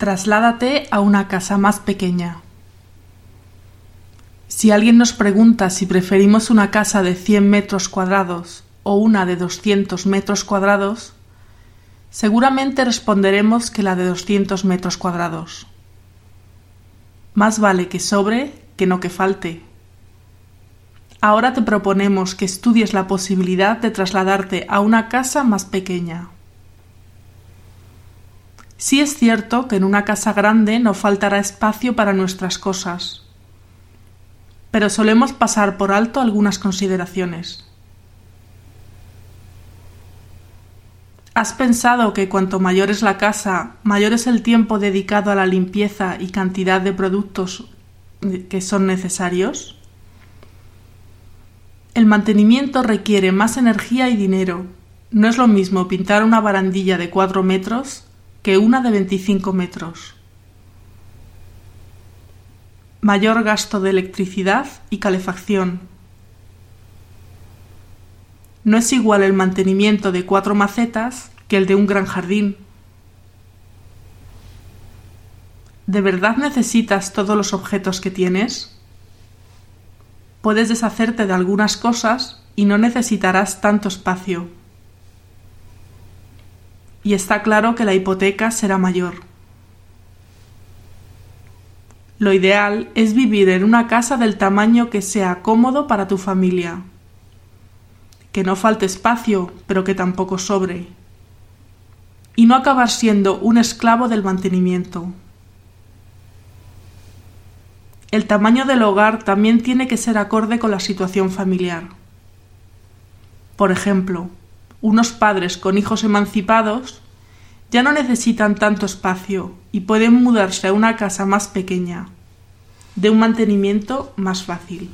Trasládate a una casa más pequeña. Si alguien nos pregunta si preferimos una casa de 100 metros cuadrados o una de 200 metros cuadrados, seguramente responderemos que la de 200 metros cuadrados. Más vale que sobre que no que falte. Ahora te proponemos que estudies la posibilidad de trasladarte a una casa más pequeña. Sí es cierto que en una casa grande no faltará espacio para nuestras cosas, pero solemos pasar por alto algunas consideraciones. ¿Has pensado que cuanto mayor es la casa, mayor es el tiempo dedicado a la limpieza y cantidad de productos que son necesarios? El mantenimiento requiere más energía y dinero. No es lo mismo pintar una barandilla de cuatro metros que una de 25 metros. Mayor gasto de electricidad y calefacción. No es igual el mantenimiento de cuatro macetas que el de un gran jardín. ¿De verdad necesitas todos los objetos que tienes? Puedes deshacerte de algunas cosas y no necesitarás tanto espacio y está claro que la hipoteca será mayor. Lo ideal es vivir en una casa del tamaño que sea cómodo para tu familia, que no falte espacio, pero que tampoco sobre, y no acabar siendo un esclavo del mantenimiento. El tamaño del hogar también tiene que ser acorde con la situación familiar. Por ejemplo, unos padres con hijos emancipados ya no necesitan tanto espacio y pueden mudarse a una casa más pequeña, de un mantenimiento más fácil.